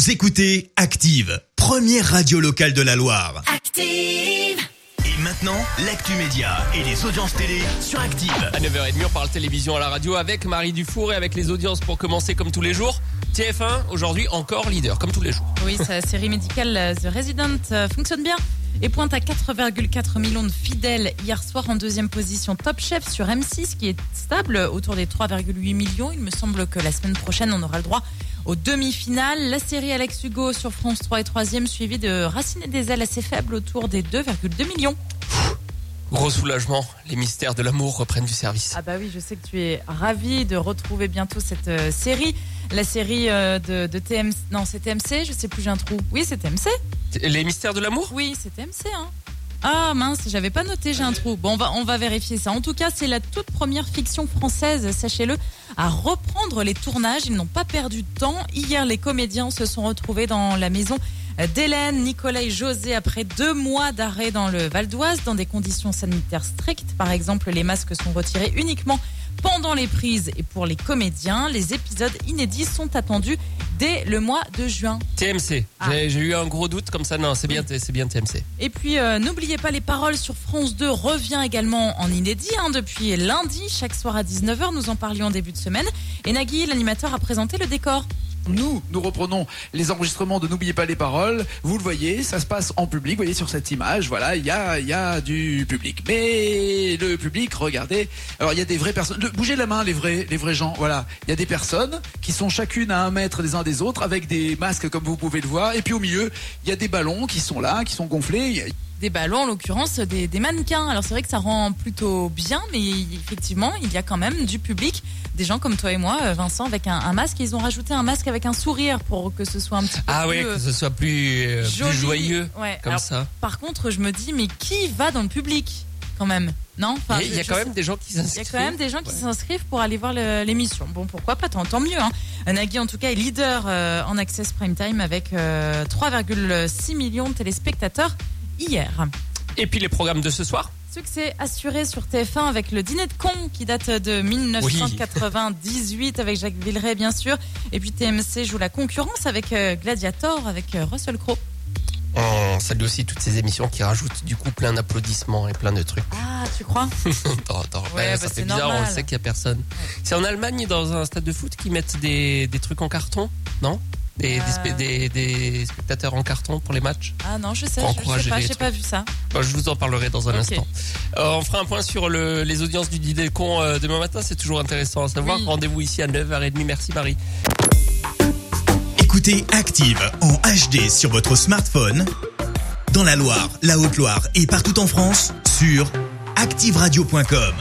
Vous écoutez Active, première radio locale de la Loire. Active. Et maintenant, l'actu média et les audiences télé sur Active. À 9h30, on parle télévision à la radio avec Marie Dufour et avec les audiences pour commencer comme tous les jours. TF1, aujourd'hui encore leader, comme tous les jours. Oui, sa série médicale euh, The Resident euh, fonctionne bien et pointe à 4,4 millions de fidèles hier soir en deuxième position Top Chef sur M6 qui est stable autour des 3,8 millions. Il me semble que la semaine prochaine on aura le droit aux demi-finales. La série Alex Hugo sur France 3 et 3e suivie de Racine et des ailes assez faibles autour des 2,2 millions. Gros soulagement, les mystères de l'amour reprennent du service. Ah bah oui, je sais que tu es ravi de retrouver bientôt cette euh, série. La série euh, de, de TMC, non c'est TMC, je sais plus j'ai un trou. Oui c'est TMC Les mystères de l'amour? Oui c'est TMC hein. Ah mince, j'avais pas noté, j'ai un trou. Bon, on va, on va vérifier ça. En tout cas, c'est la toute première fiction française, sachez-le, à reprendre les tournages. Ils n'ont pas perdu de temps. Hier, les comédiens se sont retrouvés dans la maison d'Hélène, Nicolas et José après deux mois d'arrêt dans le Val d'Oise dans des conditions sanitaires strictes. Par exemple, les masques sont retirés uniquement pendant les prises et pour les comédiens. Les épisodes inédits sont attendus dès le mois de juin. TMC. Ah. J'ai- eu un gros doute comme ça. Non, c'est bien, c'est bien TMC. Et puis, euh, n'oubliez pas, les paroles sur France 2 revient également en inédit hein, depuis lundi, chaque soir à 19h. Nous en parlions en début de semaine. Et Nagui, l'animateur, a présenté le décor. Nous, nous reprenons les enregistrements de N'oubliez pas les paroles. Vous le voyez, ça se passe en public. Vous voyez sur cette image, voilà, il y a, y a du public. Mais le public, regardez, alors il y a des vraies personnes. Bougez la main, les vrais, les vrais gens. Voilà, il y a des personnes qui sont chacune à un mètre des uns des autres, avec des masques comme vous pouvez le voir. Et puis au milieu, il y a des ballons qui sont là, qui sont gonflés. Des ballons, en l'occurrence, des, des mannequins. Alors c'est vrai que ça rend plutôt bien, mais effectivement, il y a quand même du public. Des gens comme toi et moi, euh, Vincent, avec un, un masque. Ils ont rajouté un masque avec un sourire pour que ce soit un petit peu Ah plus, ouais, euh, que ce soit plus, euh, plus joli. joyeux, Ouais. comme Alors, ça. Par contre, je me dis, mais qui va dans le public quand même? Non? Enfin, Il y a quand même des gens qui Il y a s'inscrivent. quand même des gens qui s'inscrivent pour aller voir l'émission. Bon, pourquoi pas, tant, tant mieux. Hein. Nagui, en tout cas, est leader euh, en Access Prime Time avec euh, 3,6 millions de téléspectateurs hier. Et puis les programmes de ce soir Succès assuré sur TF1 avec le dîner de con qui date de 1998 avec Jacques Villeray, bien sûr. Et puis TMC joue la concurrence avec euh, Gladiator, avec euh, Russell Crowe. On salue aussi toutes ces émissions qui rajoutent du coup plein d'applaudissements et plein de trucs. Ah, tu crois? Attends, attends, Ouais, ben, bah, ça c'est fait bizarre, normal. on sait qu'il y a personne. C'est en Allemagne, dans un stade de foot, qui mettent des, des trucs en carton, non? Des, des Euh. spe- des, des spectateurs en carton pour les matchs Ah non, je sais, je, sais pas, j'ai pas vu ça. Bon, Je vous en parlerai dans un instant. Euh, on fera un point sur le- les audiences du dîner con euh, demain matin, c'est toujours intéressant à savoir. Oui. Rendez-vous ici à 9h30. Merci Marie. Écoutez Active en HD sur votre smartphone, dans la Loire, la Haute-Loire et partout en France, sur activeradio.com.